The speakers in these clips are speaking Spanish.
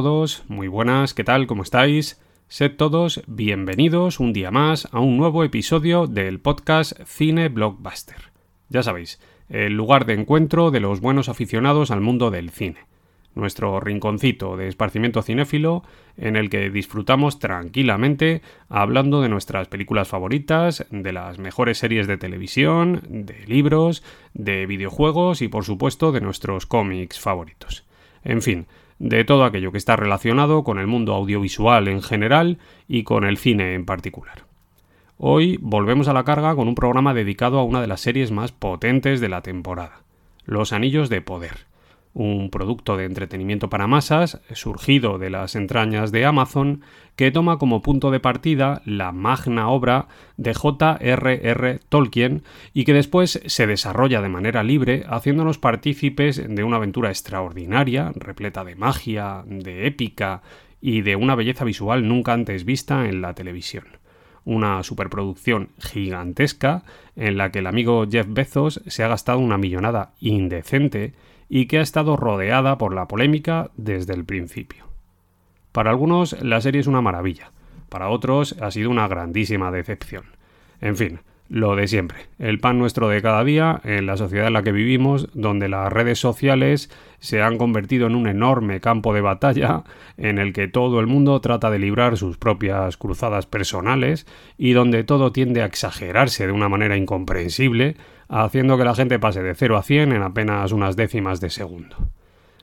Todos, muy buenas, ¿qué tal? ¿Cómo estáis? Sed todos bienvenidos un día más a un nuevo episodio del podcast Cine Blockbuster. Ya sabéis, el lugar de encuentro de los buenos aficionados al mundo del cine. Nuestro rinconcito de esparcimiento cinéfilo en el que disfrutamos tranquilamente hablando de nuestras películas favoritas, de las mejores series de televisión, de libros, de videojuegos y por supuesto de nuestros cómics favoritos. En fin, de todo aquello que está relacionado con el mundo audiovisual en general y con el cine en particular. Hoy volvemos a la carga con un programa dedicado a una de las series más potentes de la temporada, Los Anillos de Poder, un producto de entretenimiento para masas surgido de las entrañas de Amazon que toma como punto de partida la magna obra de J.R.R. Tolkien y que después se desarrolla de manera libre haciéndonos partícipes de una aventura extraordinaria, repleta de magia, de épica y de una belleza visual nunca antes vista en la televisión una superproducción gigantesca en la que el amigo Jeff Bezos se ha gastado una millonada indecente y que ha estado rodeada por la polémica desde el principio. Para algunos la serie es una maravilla, para otros ha sido una grandísima decepción. En fin, lo de siempre, el pan nuestro de cada día en la sociedad en la que vivimos, donde las redes sociales se han convertido en un enorme campo de batalla en el que todo el mundo trata de librar sus propias cruzadas personales y donde todo tiende a exagerarse de una manera incomprensible, haciendo que la gente pase de 0 a 100 en apenas unas décimas de segundo.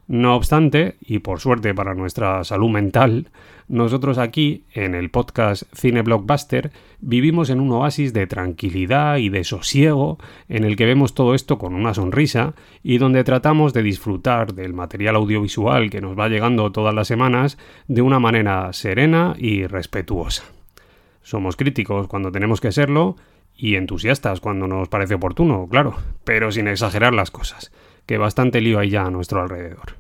No obstante, y por suerte para nuestra salud mental, nosotros aquí, en el podcast Cine Blockbuster, vivimos en un oasis de tranquilidad y de sosiego en el que vemos todo esto con una sonrisa y donde tratamos de disfrutar del material audiovisual que nos va llegando todas las semanas de una manera serena y respetuosa. Somos críticos cuando tenemos que serlo y entusiastas cuando nos parece oportuno, claro, pero sin exagerar las cosas, que bastante lío hay ya a nuestro alrededor.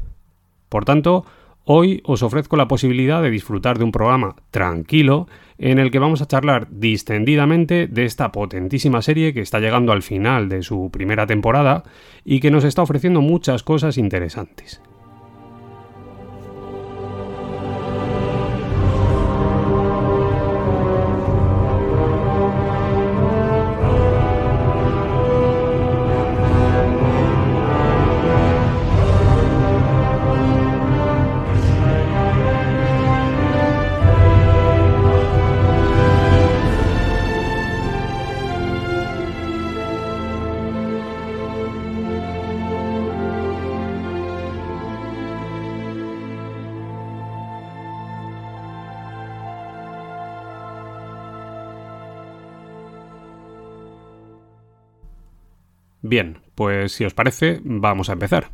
Por tanto, hoy os ofrezco la posibilidad de disfrutar de un programa tranquilo en el que vamos a charlar distendidamente de esta potentísima serie que está llegando al final de su primera temporada y que nos está ofreciendo muchas cosas interesantes. Bien, pues si os parece, vamos a empezar.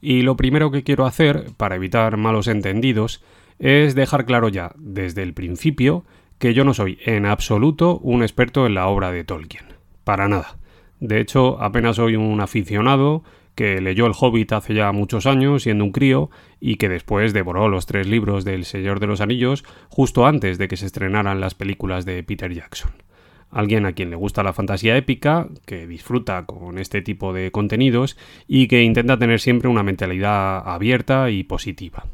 Y lo primero que quiero hacer, para evitar malos entendidos, es dejar claro ya, desde el principio, que yo no soy en absoluto un experto en la obra de Tolkien. Para nada. De hecho, apenas soy un aficionado que leyó El Hobbit hace ya muchos años, siendo un crío, y que después devoró los tres libros del Señor de los Anillos justo antes de que se estrenaran las películas de Peter Jackson alguien a quien le gusta la fantasía épica, que disfruta con este tipo de contenidos y que intenta tener siempre una mentalidad abierta y positiva.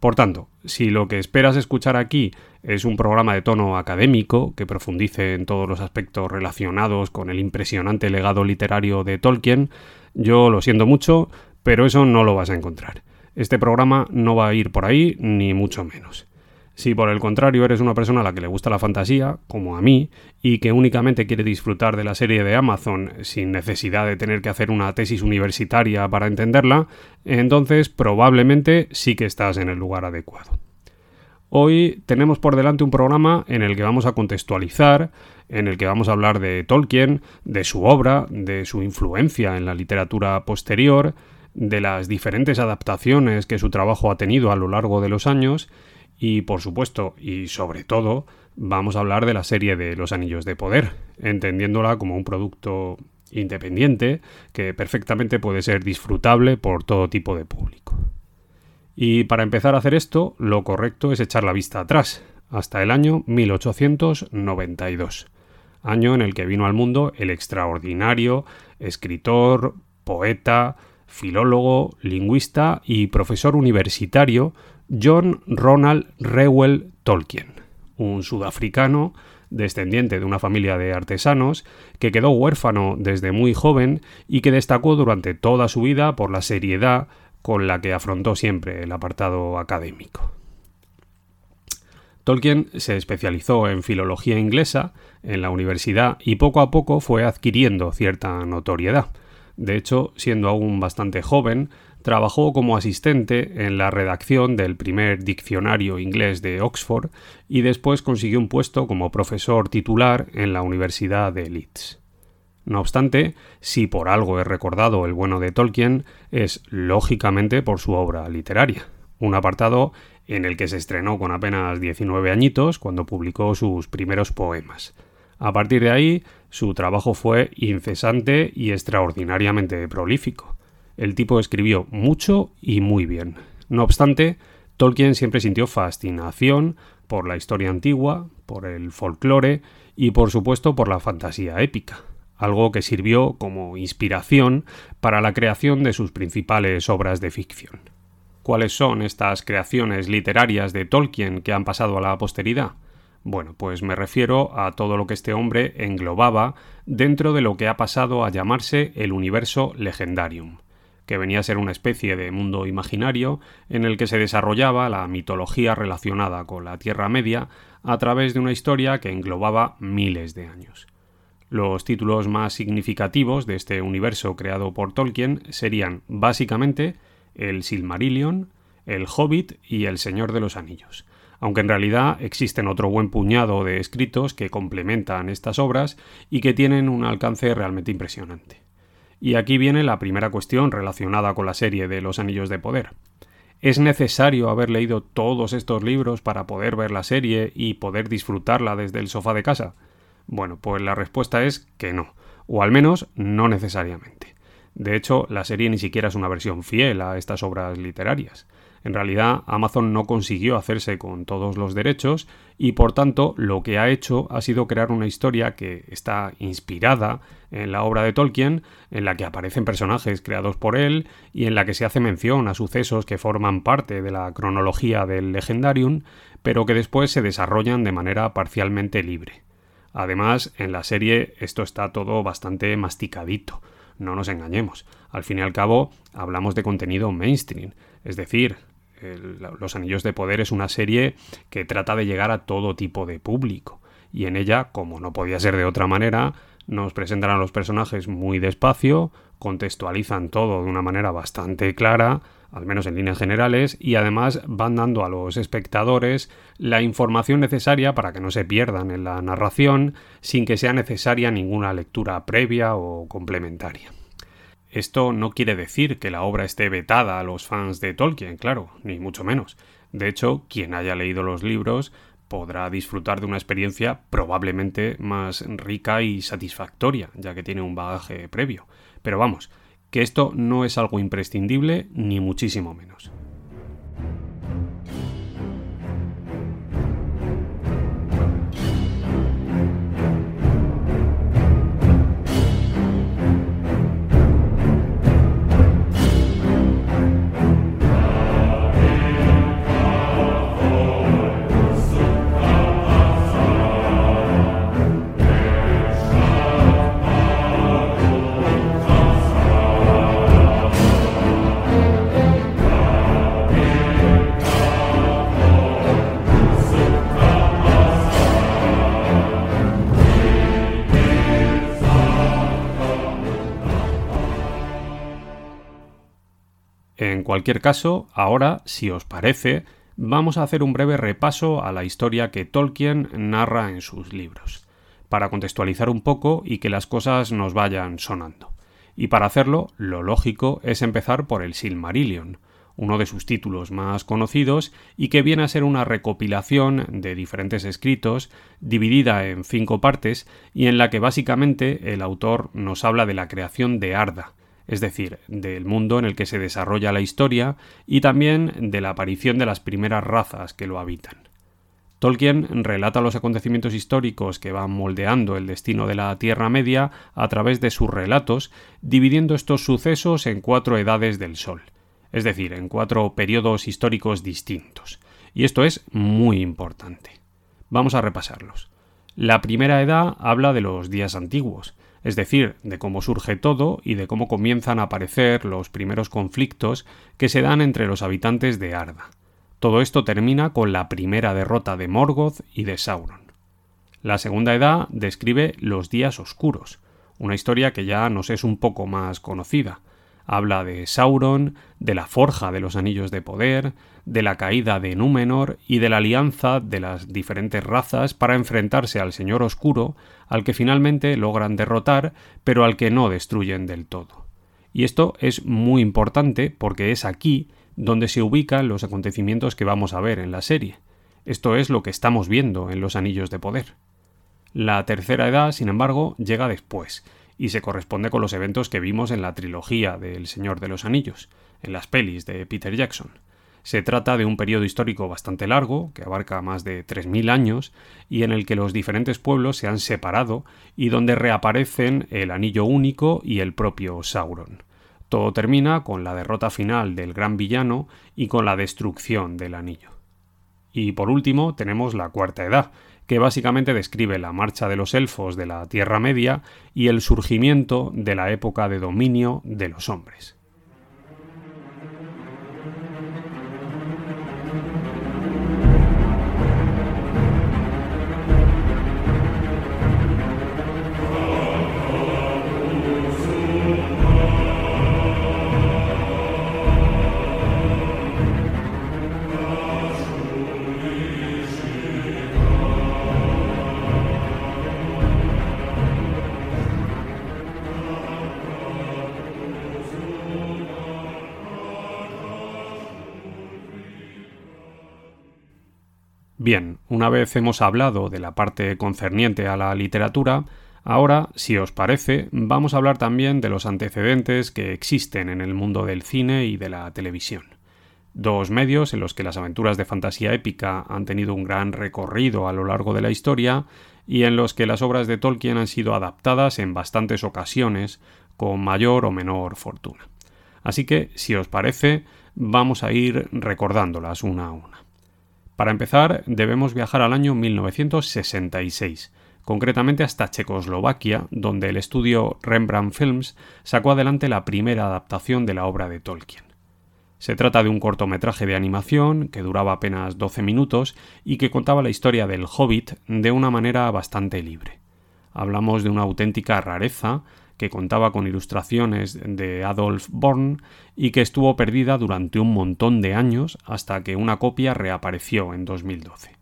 Por tanto, si lo que esperas escuchar aquí es un programa de tono académico que profundice en todos los aspectos relacionados con el impresionante legado literario de Tolkien, yo lo siento mucho, pero eso no lo vas a encontrar. Este programa no va a ir por ahí, ni mucho menos. Si por el contrario eres una persona a la que le gusta la fantasía, como a mí, y que únicamente quiere disfrutar de la serie de Amazon sin necesidad de tener que hacer una tesis universitaria para entenderla, entonces probablemente sí que estás en el lugar adecuado. Hoy tenemos por delante un programa en el que vamos a contextualizar, en el que vamos a hablar de Tolkien, de su obra, de su influencia en la literatura posterior, de las diferentes adaptaciones que su trabajo ha tenido a lo largo de los años, y por supuesto, y sobre todo, vamos a hablar de la serie de Los Anillos de Poder, entendiéndola como un producto independiente que perfectamente puede ser disfrutable por todo tipo de público. Y para empezar a hacer esto, lo correcto es echar la vista atrás, hasta el año 1892, año en el que vino al mundo el extraordinario escritor, poeta, filólogo, lingüista y profesor universitario John Ronald Reuel Tolkien, un sudafricano descendiente de una familia de artesanos, que quedó huérfano desde muy joven y que destacó durante toda su vida por la seriedad con la que afrontó siempre el apartado académico. Tolkien se especializó en filología inglesa en la universidad y poco a poco fue adquiriendo cierta notoriedad. De hecho, siendo aún bastante joven, trabajó como asistente en la redacción del primer diccionario inglés de Oxford y después consiguió un puesto como profesor titular en la Universidad de Leeds. No obstante, si por algo he recordado el bueno de Tolkien, es lógicamente por su obra literaria, un apartado en el que se estrenó con apenas 19 añitos cuando publicó sus primeros poemas. A partir de ahí, su trabajo fue incesante y extraordinariamente prolífico. El tipo escribió mucho y muy bien. No obstante, Tolkien siempre sintió fascinación por la historia antigua, por el folclore y por supuesto por la fantasía épica, algo que sirvió como inspiración para la creación de sus principales obras de ficción. ¿Cuáles son estas creaciones literarias de Tolkien que han pasado a la posteridad? Bueno, pues me refiero a todo lo que este hombre englobaba dentro de lo que ha pasado a llamarse el universo legendarium, que venía a ser una especie de mundo imaginario en el que se desarrollaba la mitología relacionada con la Tierra Media a través de una historia que englobaba miles de años. Los títulos más significativos de este universo creado por Tolkien serían básicamente el Silmarillion, el Hobbit y el Señor de los Anillos, aunque en realidad existen otro buen puñado de escritos que complementan estas obras y que tienen un alcance realmente impresionante. Y aquí viene la primera cuestión relacionada con la serie de Los Anillos de Poder. ¿Es necesario haber leído todos estos libros para poder ver la serie y poder disfrutarla desde el sofá de casa? Bueno, pues la respuesta es que no, o al menos no necesariamente. De hecho, la serie ni siquiera es una versión fiel a estas obras literarias. En realidad, Amazon no consiguió hacerse con todos los derechos y por tanto lo que ha hecho ha sido crear una historia que está inspirada en la obra de Tolkien, en la que aparecen personajes creados por él y en la que se hace mención a sucesos que forman parte de la cronología del Legendarium, pero que después se desarrollan de manera parcialmente libre. Además, en la serie esto está todo bastante masticadito, no nos engañemos. Al fin y al cabo, hablamos de contenido mainstream, es decir, los Anillos de Poder es una serie que trata de llegar a todo tipo de público. Y en ella, como no podía ser de otra manera, nos presentan a los personajes muy despacio, contextualizan todo de una manera bastante clara, al menos en líneas generales, y además van dando a los espectadores la información necesaria para que no se pierdan en la narración sin que sea necesaria ninguna lectura previa o complementaria. Esto no quiere decir que la obra esté vetada a los fans de Tolkien, claro, ni mucho menos. De hecho, quien haya leído los libros podrá disfrutar de una experiencia probablemente más rica y satisfactoria, ya que tiene un bagaje previo. Pero vamos, que esto no es algo imprescindible, ni muchísimo menos. Cualquier caso, ahora, si os parece, vamos a hacer un breve repaso a la historia que Tolkien narra en sus libros, para contextualizar un poco y que las cosas nos vayan sonando. Y para hacerlo, lo lógico es empezar por el Silmarillion, uno de sus títulos más conocidos y que viene a ser una recopilación de diferentes escritos dividida en cinco partes y en la que básicamente el autor nos habla de la creación de Arda, es decir, del mundo en el que se desarrolla la historia y también de la aparición de las primeras razas que lo habitan. Tolkien relata los acontecimientos históricos que van moldeando el destino de la Tierra Media a través de sus relatos, dividiendo estos sucesos en cuatro edades del Sol, es decir, en cuatro periodos históricos distintos. Y esto es muy importante. Vamos a repasarlos. La primera edad habla de los días antiguos, es decir, de cómo surge todo y de cómo comienzan a aparecer los primeros conflictos que se dan entre los habitantes de Arda. Todo esto termina con la primera derrota de Morgoth y de Sauron. La segunda edad describe los días oscuros, una historia que ya nos es un poco más conocida. Habla de Sauron, de la forja de los anillos de poder, de la caída de Númenor y de la alianza de las diferentes razas para enfrentarse al Señor Oscuro, al que finalmente logran derrotar, pero al que no destruyen del todo. Y esto es muy importante porque es aquí donde se ubican los acontecimientos que vamos a ver en la serie. Esto es lo que estamos viendo en los Anillos de Poder. La tercera edad, sin embargo, llega después, y se corresponde con los eventos que vimos en la trilogía del Señor de los Anillos, en las pelis de Peter Jackson. Se trata de un periodo histórico bastante largo, que abarca más de 3.000 años, y en el que los diferentes pueblos se han separado y donde reaparecen el Anillo Único y el propio Sauron. Todo termina con la derrota final del gran villano y con la destrucción del anillo. Y por último tenemos la Cuarta Edad, que básicamente describe la marcha de los elfos de la Tierra Media y el surgimiento de la época de dominio de los hombres. Bien, una vez hemos hablado de la parte concerniente a la literatura, ahora, si os parece, vamos a hablar también de los antecedentes que existen en el mundo del cine y de la televisión. Dos medios en los que las aventuras de fantasía épica han tenido un gran recorrido a lo largo de la historia y en los que las obras de Tolkien han sido adaptadas en bastantes ocasiones con mayor o menor fortuna. Así que, si os parece, vamos a ir recordándolas una a una. Para empezar, debemos viajar al año 1966, concretamente hasta Checoslovaquia, donde el estudio Rembrandt Films sacó adelante la primera adaptación de la obra de Tolkien. Se trata de un cortometraje de animación que duraba apenas 12 minutos y que contaba la historia del hobbit de una manera bastante libre. Hablamos de una auténtica rareza que contaba con ilustraciones de Adolf Born y que estuvo perdida durante un montón de años hasta que una copia reapareció en 2012.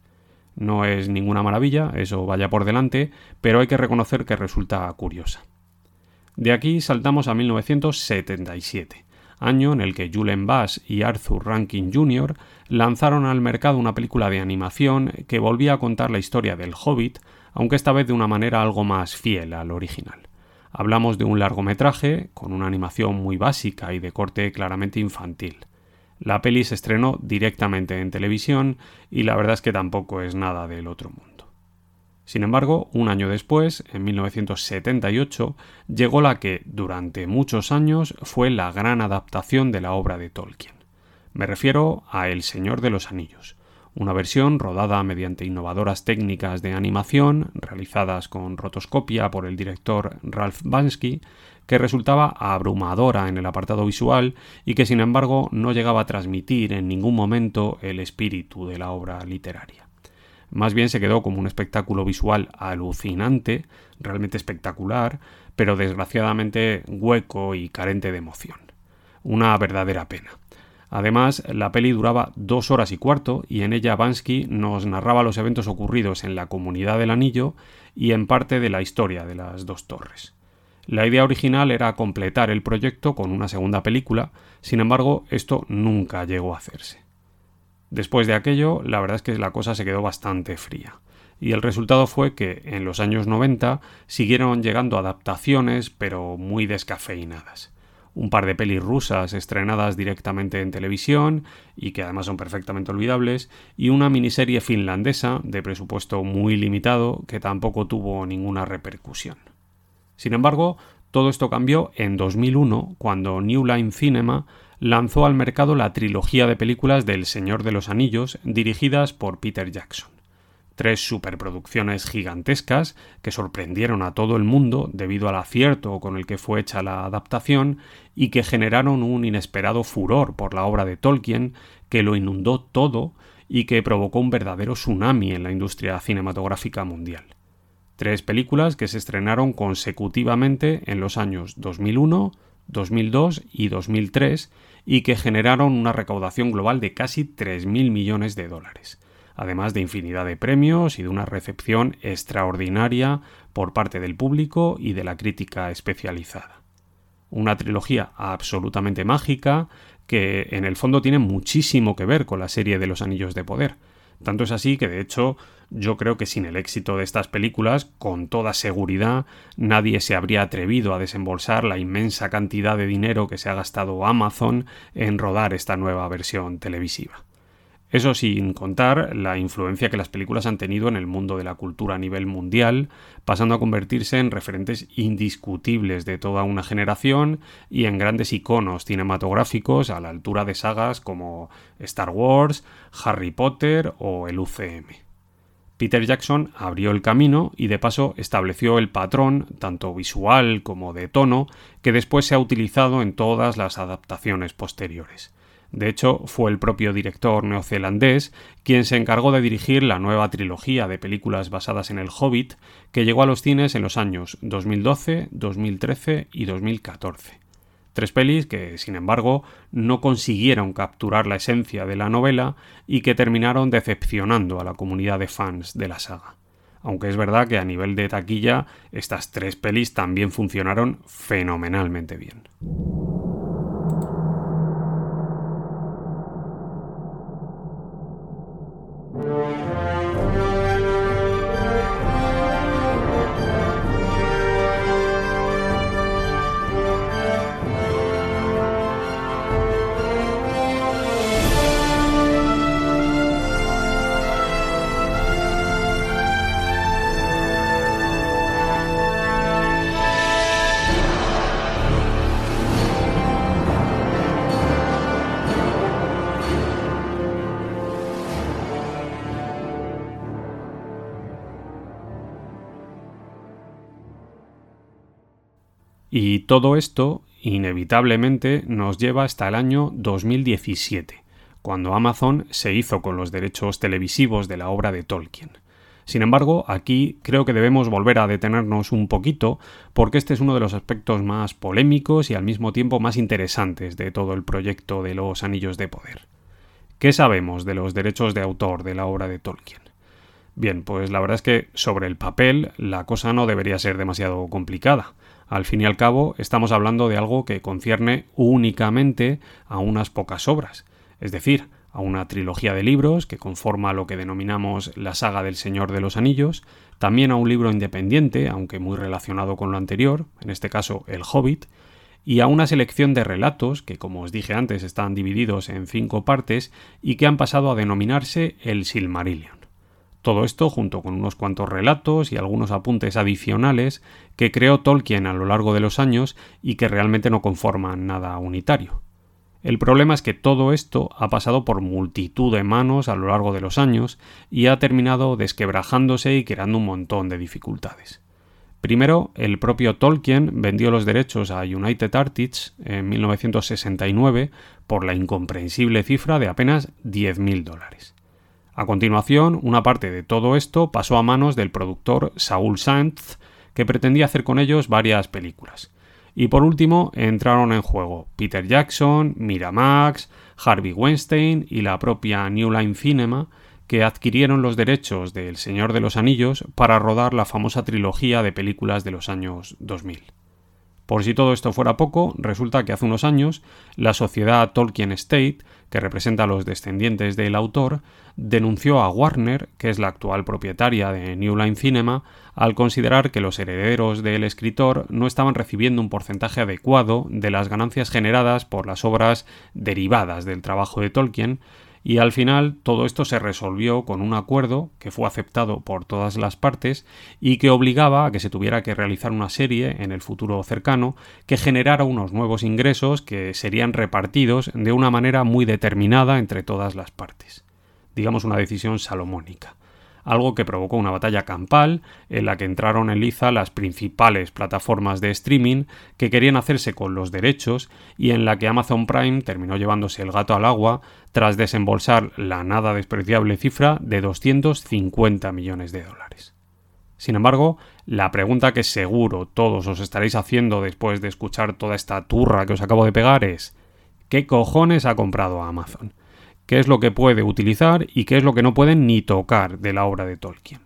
No es ninguna maravilla, eso vaya por delante, pero hay que reconocer que resulta curiosa. De aquí saltamos a 1977, año en el que Julen Bass y Arthur Rankin Jr. lanzaron al mercado una película de animación que volvía a contar la historia del Hobbit, aunque esta vez de una manera algo más fiel al original. Hablamos de un largometraje con una animación muy básica y de corte claramente infantil. La peli se estrenó directamente en televisión y la verdad es que tampoco es nada del otro mundo. Sin embargo, un año después, en 1978, llegó la que, durante muchos años, fue la gran adaptación de la obra de Tolkien. Me refiero a El Señor de los Anillos, una versión rodada mediante innovadoras técnicas de animación realizadas con rotoscopia por el director Ralph Bansky, que resultaba abrumadora en el apartado visual y que sin embargo no llegaba a transmitir en ningún momento el espíritu de la obra literaria. Más bien se quedó como un espectáculo visual alucinante, realmente espectacular, pero desgraciadamente hueco y carente de emoción. Una verdadera pena. Además, la peli duraba dos horas y cuarto y en ella Bansky nos narraba los eventos ocurridos en la comunidad del anillo y en parte de la historia de las dos torres. La idea original era completar el proyecto con una segunda película, sin embargo, esto nunca llegó a hacerse. Después de aquello, la verdad es que la cosa se quedó bastante fría, y el resultado fue que en los años 90 siguieron llegando adaptaciones, pero muy descafeinadas un par de pelis rusas estrenadas directamente en televisión y que además son perfectamente olvidables, y una miniserie finlandesa de presupuesto muy limitado que tampoco tuvo ninguna repercusión. Sin embargo, todo esto cambió en 2001 cuando New Line Cinema lanzó al mercado la trilogía de películas del Señor de los Anillos dirigidas por Peter Jackson tres superproducciones gigantescas que sorprendieron a todo el mundo debido al acierto con el que fue hecha la adaptación y que generaron un inesperado furor por la obra de Tolkien que lo inundó todo y que provocó un verdadero tsunami en la industria cinematográfica mundial. Tres películas que se estrenaron consecutivamente en los años 2001, 2002 y 2003 y que generaron una recaudación global de casi 3.000 millones de dólares además de infinidad de premios y de una recepción extraordinaria por parte del público y de la crítica especializada. Una trilogía absolutamente mágica que en el fondo tiene muchísimo que ver con la serie de los Anillos de Poder. Tanto es así que de hecho yo creo que sin el éxito de estas películas, con toda seguridad, nadie se habría atrevido a desembolsar la inmensa cantidad de dinero que se ha gastado Amazon en rodar esta nueva versión televisiva. Eso sin contar la influencia que las películas han tenido en el mundo de la cultura a nivel mundial, pasando a convertirse en referentes indiscutibles de toda una generación y en grandes iconos cinematográficos a la altura de sagas como Star Wars, Harry Potter o el UCM. Peter Jackson abrió el camino y de paso estableció el patrón, tanto visual como de tono, que después se ha utilizado en todas las adaptaciones posteriores. De hecho, fue el propio director neozelandés quien se encargó de dirigir la nueva trilogía de películas basadas en El Hobbit, que llegó a los cines en los años 2012, 2013 y 2014. Tres pelis que, sin embargo, no consiguieron capturar la esencia de la novela y que terminaron decepcionando a la comunidad de fans de la saga. Aunque es verdad que a nivel de taquilla estas tres pelis también funcionaron fenomenalmente bien. Y todo esto inevitablemente nos lleva hasta el año 2017, cuando Amazon se hizo con los derechos televisivos de la obra de Tolkien. Sin embargo, aquí creo que debemos volver a detenernos un poquito porque este es uno de los aspectos más polémicos y al mismo tiempo más interesantes de todo el proyecto de los Anillos de Poder. ¿Qué sabemos de los derechos de autor de la obra de Tolkien? Bien, pues la verdad es que sobre el papel la cosa no debería ser demasiado complicada. Al fin y al cabo, estamos hablando de algo que concierne únicamente a unas pocas obras, es decir, a una trilogía de libros que conforma lo que denominamos la saga del Señor de los Anillos, también a un libro independiente, aunque muy relacionado con lo anterior, en este caso El Hobbit, y a una selección de relatos que, como os dije antes, están divididos en cinco partes y que han pasado a denominarse el Silmarillion. Todo esto junto con unos cuantos relatos y algunos apuntes adicionales que creó Tolkien a lo largo de los años y que realmente no conforman nada unitario. El problema es que todo esto ha pasado por multitud de manos a lo largo de los años y ha terminado desquebrajándose y creando un montón de dificultades. Primero, el propio Tolkien vendió los derechos a United Artists en 1969 por la incomprensible cifra de apenas 10.000 dólares. A continuación, una parte de todo esto pasó a manos del productor Saul Sanz, que pretendía hacer con ellos varias películas. Y por último, entraron en juego Peter Jackson, Miramax, Harvey Weinstein y la propia New Line Cinema, que adquirieron los derechos de El Señor de los Anillos para rodar la famosa trilogía de películas de los años 2000. Por si todo esto fuera poco, resulta que hace unos años la sociedad Tolkien State, que representa a los descendientes del autor, denunció a Warner, que es la actual propietaria de New Line Cinema, al considerar que los herederos del escritor no estaban recibiendo un porcentaje adecuado de las ganancias generadas por las obras derivadas del trabajo de Tolkien, y al final todo esto se resolvió con un acuerdo que fue aceptado por todas las partes y que obligaba a que se tuviera que realizar una serie en el futuro cercano que generara unos nuevos ingresos que serían repartidos de una manera muy determinada entre todas las partes. Digamos una decisión salomónica algo que provocó una batalla campal en la que entraron en liza las principales plataformas de streaming que querían hacerse con los derechos y en la que Amazon Prime terminó llevándose el gato al agua tras desembolsar la nada despreciable cifra de 250 millones de dólares. Sin embargo, la pregunta que seguro todos os estaréis haciendo después de escuchar toda esta turra que os acabo de pegar es ¿qué cojones ha comprado Amazon? Qué es lo que puede utilizar y qué es lo que no pueden ni tocar de la obra de Tolkien.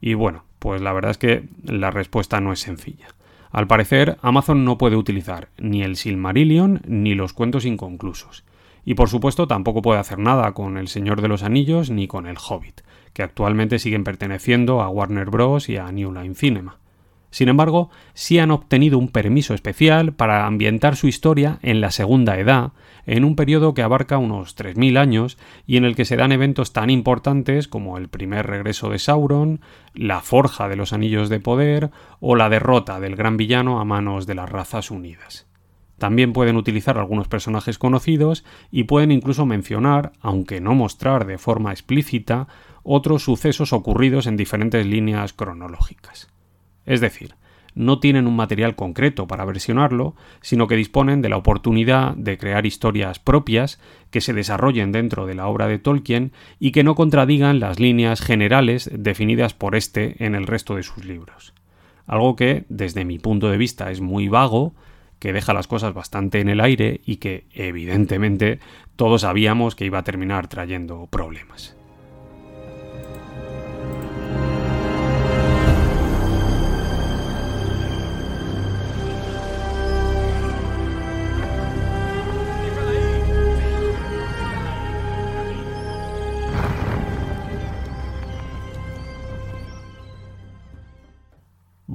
Y bueno, pues la verdad es que la respuesta no es sencilla. Al parecer, Amazon no puede utilizar ni el Silmarillion ni los cuentos inconclusos. Y por supuesto tampoco puede hacer nada con El Señor de los Anillos ni con El Hobbit, que actualmente siguen perteneciendo a Warner Bros. y a New Line Cinema. Sin embargo, sí han obtenido un permiso especial para ambientar su historia en la Segunda Edad, en un periodo que abarca unos 3.000 años y en el que se dan eventos tan importantes como el primer regreso de Sauron, la forja de los Anillos de Poder o la derrota del gran villano a manos de las razas unidas. También pueden utilizar algunos personajes conocidos y pueden incluso mencionar, aunque no mostrar de forma explícita, otros sucesos ocurridos en diferentes líneas cronológicas. Es decir, no tienen un material concreto para versionarlo, sino que disponen de la oportunidad de crear historias propias que se desarrollen dentro de la obra de Tolkien y que no contradigan las líneas generales definidas por éste en el resto de sus libros. Algo que, desde mi punto de vista, es muy vago, que deja las cosas bastante en el aire y que, evidentemente, todos sabíamos que iba a terminar trayendo problemas.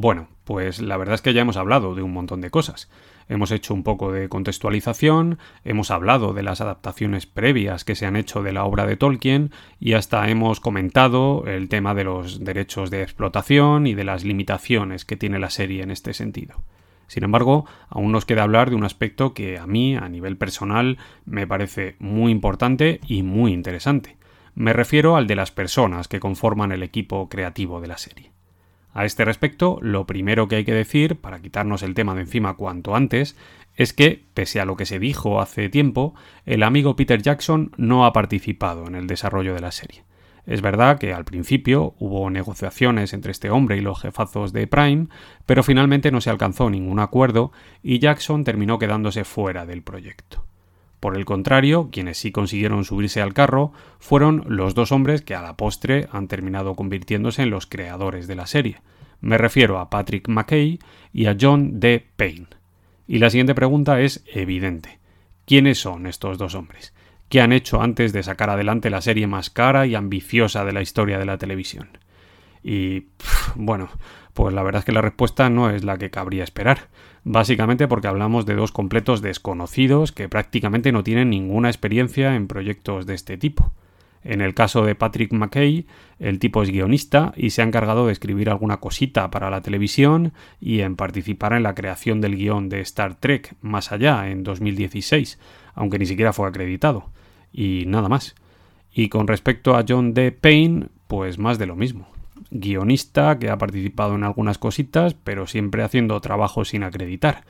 Bueno, pues la verdad es que ya hemos hablado de un montón de cosas. Hemos hecho un poco de contextualización, hemos hablado de las adaptaciones previas que se han hecho de la obra de Tolkien y hasta hemos comentado el tema de los derechos de explotación y de las limitaciones que tiene la serie en este sentido. Sin embargo, aún nos queda hablar de un aspecto que a mí, a nivel personal, me parece muy importante y muy interesante. Me refiero al de las personas que conforman el equipo creativo de la serie. A este respecto, lo primero que hay que decir, para quitarnos el tema de encima cuanto antes, es que, pese a lo que se dijo hace tiempo, el amigo Peter Jackson no ha participado en el desarrollo de la serie. Es verdad que al principio hubo negociaciones entre este hombre y los jefazos de Prime, pero finalmente no se alcanzó ningún acuerdo y Jackson terminó quedándose fuera del proyecto. Por el contrario, quienes sí consiguieron subirse al carro fueron los dos hombres que a la postre han terminado convirtiéndose en los creadores de la serie. Me refiero a Patrick McKay y a John D. Payne. Y la siguiente pregunta es evidente. ¿Quiénes son estos dos hombres? ¿Qué han hecho antes de sacar adelante la serie más cara y ambiciosa de la historia de la televisión? Y bueno, pues la verdad es que la respuesta no es la que cabría esperar, básicamente porque hablamos de dos completos desconocidos que prácticamente no tienen ninguna experiencia en proyectos de este tipo. En el caso de Patrick McKay, el tipo es guionista y se ha encargado de escribir alguna cosita para la televisión y en participar en la creación del guion de Star Trek Más Allá en 2016, aunque ni siquiera fue acreditado. Y nada más. Y con respecto a John D. Payne, pues más de lo mismo guionista que ha participado en algunas cositas, pero siempre haciendo trabajo sin acreditar.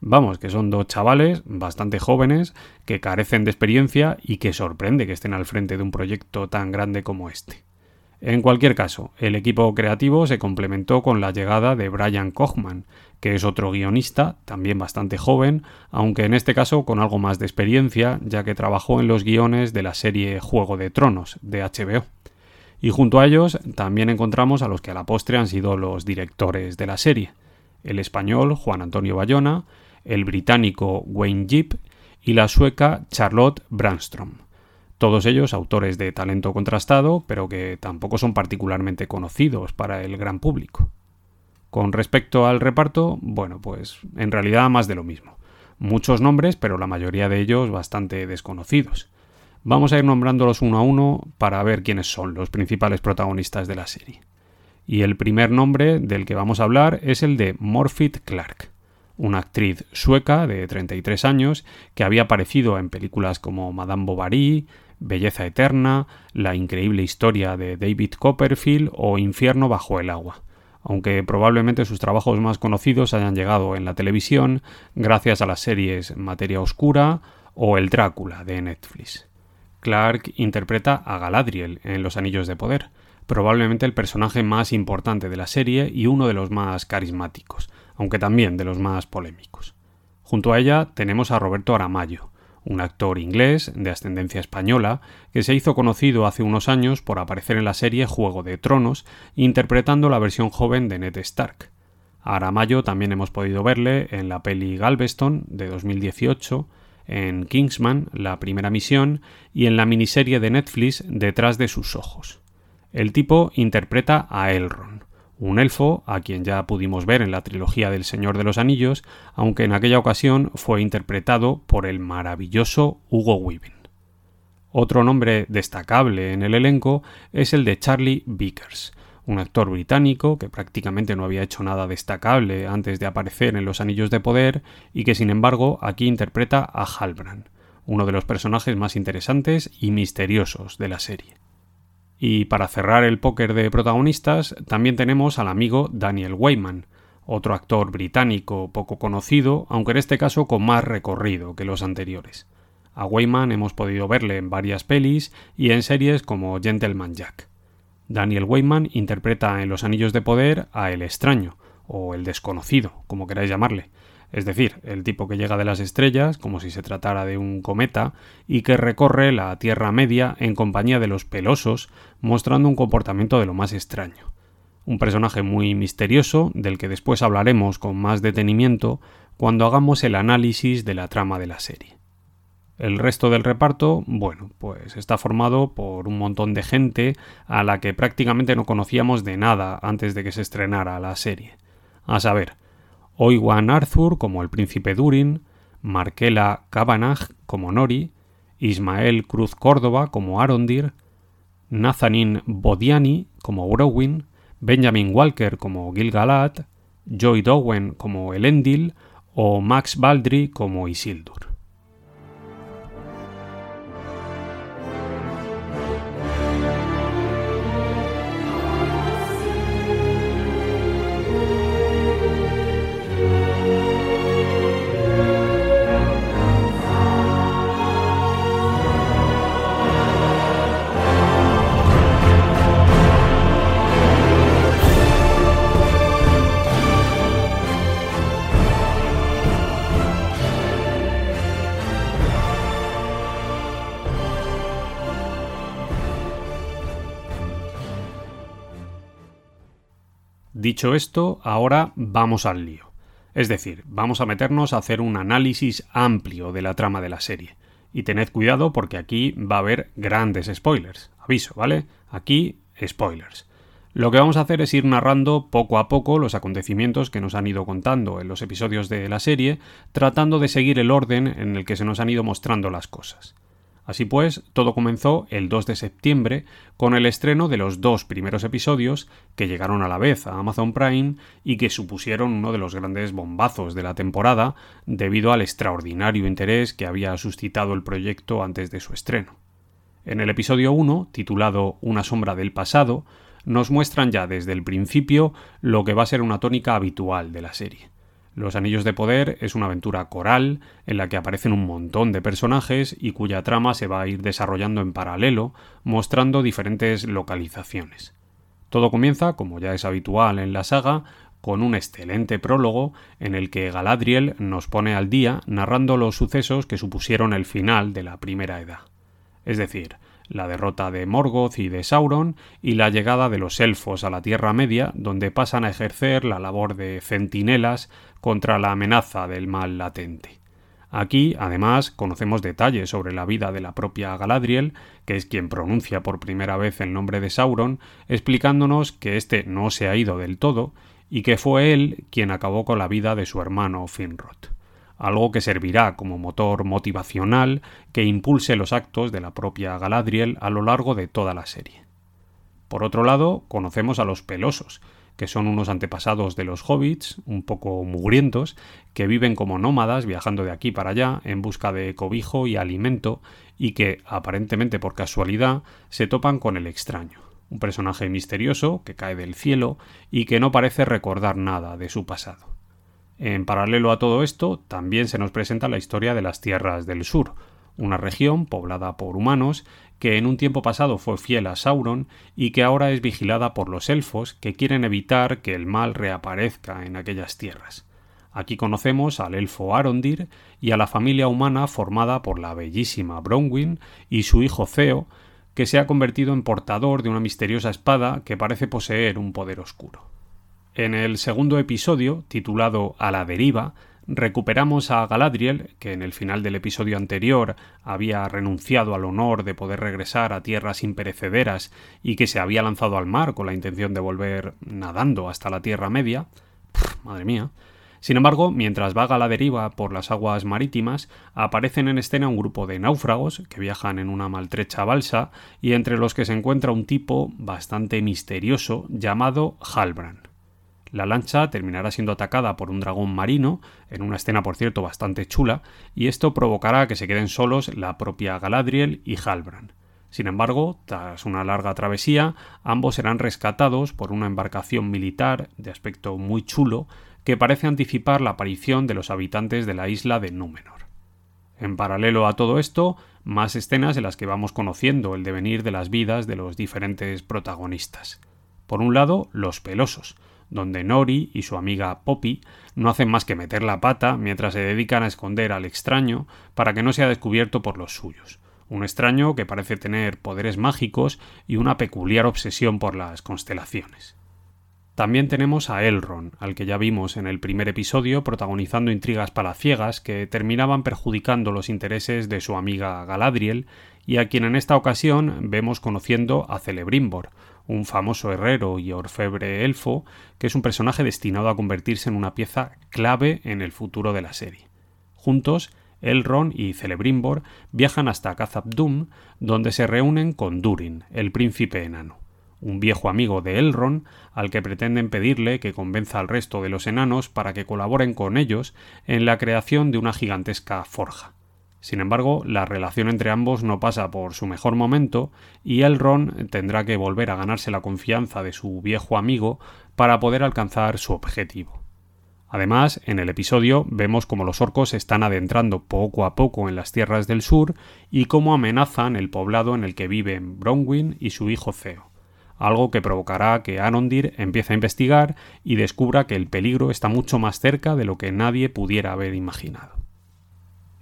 Vamos, que son dos chavales bastante jóvenes que carecen de experiencia y que sorprende que estén al frente de un proyecto tan grande como este. En cualquier caso, el equipo creativo se complementó con la llegada de Brian Kochman, que es otro guionista, también bastante joven, aunque en este caso con algo más de experiencia, ya que trabajó en los guiones de la serie Juego de Tronos de HBO. Y junto a ellos también encontramos a los que a la postre han sido los directores de la serie. el español Juan Antonio Bayona, el británico Wayne Jeep y la sueca Charlotte Brandstrom. Todos ellos autores de talento contrastado, pero que tampoco son particularmente conocidos para el gran público. Con respecto al reparto, bueno, pues en realidad más de lo mismo. Muchos nombres, pero la mayoría de ellos bastante desconocidos. Vamos a ir nombrándolos uno a uno para ver quiénes son los principales protagonistas de la serie. Y el primer nombre del que vamos a hablar es el de Morfit Clark, una actriz sueca de 33 años que había aparecido en películas como Madame Bovary, Belleza Eterna, La increíble historia de David Copperfield o Infierno bajo el agua, aunque probablemente sus trabajos más conocidos hayan llegado en la televisión gracias a las series Materia Oscura o El Drácula de Netflix. Clark interpreta a Galadriel en Los Anillos de Poder, probablemente el personaje más importante de la serie y uno de los más carismáticos, aunque también de los más polémicos. Junto a ella tenemos a Roberto Aramayo, un actor inglés de ascendencia española que se hizo conocido hace unos años por aparecer en la serie Juego de Tronos, interpretando la versión joven de Ned Stark. A Aramayo también hemos podido verle en la peli Galveston de 2018, en Kingsman, la primera misión, y en la miniserie de Netflix Detrás de sus ojos. El tipo interpreta a Elrond, un elfo a quien ya pudimos ver en la trilogía del Señor de los Anillos, aunque en aquella ocasión fue interpretado por el maravilloso Hugo Weaving. Otro nombre destacable en el elenco es el de Charlie Vickers, un actor británico que prácticamente no había hecho nada destacable antes de aparecer en Los Anillos de Poder y que sin embargo aquí interpreta a Halbrand, uno de los personajes más interesantes y misteriosos de la serie. Y para cerrar el póker de protagonistas, también tenemos al amigo Daniel Wayman, otro actor británico poco conocido, aunque en este caso con más recorrido que los anteriores. A Wayman hemos podido verle en varias pelis y en series como Gentleman Jack. Daniel Wayman interpreta en Los Anillos de Poder a El extraño, o el desconocido, como queráis llamarle, es decir, el tipo que llega de las estrellas, como si se tratara de un cometa, y que recorre la Tierra Media en compañía de los pelosos, mostrando un comportamiento de lo más extraño. Un personaje muy misterioso, del que después hablaremos con más detenimiento cuando hagamos el análisis de la trama de la serie. El resto del reparto, bueno, pues está formado por un montón de gente a la que prácticamente no conocíamos de nada antes de que se estrenara la serie. A saber, Oiwan Arthur como el príncipe Durin, Markela Kavanagh como Nori, Ismael Cruz Córdoba como Arondir, Nazanin Bodiani como Browin, Benjamin Walker como Gil-galad, Joy Dowen como Elendil o Max Baldry como Isildur. Dicho esto, ahora vamos al lío. Es decir, vamos a meternos a hacer un análisis amplio de la trama de la serie. Y tened cuidado porque aquí va a haber grandes spoilers. Aviso, ¿vale? Aquí, spoilers. Lo que vamos a hacer es ir narrando poco a poco los acontecimientos que nos han ido contando en los episodios de la serie, tratando de seguir el orden en el que se nos han ido mostrando las cosas. Así pues, todo comenzó el 2 de septiembre con el estreno de los dos primeros episodios que llegaron a la vez a Amazon Prime y que supusieron uno de los grandes bombazos de la temporada debido al extraordinario interés que había suscitado el proyecto antes de su estreno. En el episodio 1, titulado Una sombra del pasado, nos muestran ya desde el principio lo que va a ser una tónica habitual de la serie los Anillos de Poder es una aventura coral en la que aparecen un montón de personajes y cuya trama se va a ir desarrollando en paralelo, mostrando diferentes localizaciones. Todo comienza, como ya es habitual en la saga, con un excelente prólogo en el que Galadriel nos pone al día narrando los sucesos que supusieron el final de la Primera Edad. Es decir, la derrota de Morgoth y de Sauron y la llegada de los elfos a la Tierra Media, donde pasan a ejercer la labor de centinelas contra la amenaza del mal latente. Aquí, además, conocemos detalles sobre la vida de la propia Galadriel, que es quien pronuncia por primera vez el nombre de Sauron, explicándonos que éste no se ha ido del todo y que fue él quien acabó con la vida de su hermano Finrod algo que servirá como motor motivacional que impulse los actos de la propia Galadriel a lo largo de toda la serie. Por otro lado, conocemos a los pelosos, que son unos antepasados de los hobbits, un poco mugrientos, que viven como nómadas viajando de aquí para allá en busca de cobijo y alimento y que, aparentemente por casualidad, se topan con el extraño, un personaje misterioso que cae del cielo y que no parece recordar nada de su pasado. En paralelo a todo esto, también se nos presenta la historia de las tierras del sur, una región poblada por humanos que en un tiempo pasado fue fiel a Sauron y que ahora es vigilada por los elfos que quieren evitar que el mal reaparezca en aquellas tierras. Aquí conocemos al elfo Arondir y a la familia humana formada por la bellísima Bronwyn y su hijo Theo, que se ha convertido en portador de una misteriosa espada que parece poseer un poder oscuro. En el segundo episodio, titulado A la deriva, recuperamos a Galadriel, que en el final del episodio anterior había renunciado al honor de poder regresar a tierras imperecederas y que se había lanzado al mar con la intención de volver nadando hasta la Tierra Media. madre mía. Sin embargo, mientras vaga la deriva por las aguas marítimas, aparecen en escena un grupo de náufragos que viajan en una maltrecha balsa y entre los que se encuentra un tipo bastante misterioso llamado Halbrand. La lancha terminará siendo atacada por un dragón marino, en una escena por cierto bastante chula, y esto provocará que se queden solos la propia Galadriel y Halbrand. Sin embargo, tras una larga travesía, ambos serán rescatados por una embarcación militar de aspecto muy chulo que parece anticipar la aparición de los habitantes de la isla de Númenor. En paralelo a todo esto, más escenas en las que vamos conociendo el devenir de las vidas de los diferentes protagonistas. Por un lado, los pelosos, donde Nori y su amiga Poppy no hacen más que meter la pata mientras se dedican a esconder al extraño para que no sea descubierto por los suyos. Un extraño que parece tener poderes mágicos y una peculiar obsesión por las constelaciones. También tenemos a Elrond, al que ya vimos en el primer episodio protagonizando intrigas palaciegas que terminaban perjudicando los intereses de su amiga Galadriel y a quien en esta ocasión vemos conociendo a Celebrimbor, un famoso herrero y orfebre elfo, que es un personaje destinado a convertirse en una pieza clave en el futuro de la serie. Juntos, Elrond y Celebrimbor viajan hasta Khazad-dûm, donde se reúnen con Durin, el príncipe enano, un viejo amigo de Elrond al que pretenden pedirle que convenza al resto de los enanos para que colaboren con ellos en la creación de una gigantesca forja. Sin embargo, la relación entre ambos no pasa por su mejor momento y Elrond tendrá que volver a ganarse la confianza de su viejo amigo para poder alcanzar su objetivo. Además, en el episodio vemos cómo los orcos se están adentrando poco a poco en las tierras del sur y cómo amenazan el poblado en el que viven Bronwyn y su hijo Theo, algo que provocará que Anondir empiece a investigar y descubra que el peligro está mucho más cerca de lo que nadie pudiera haber imaginado.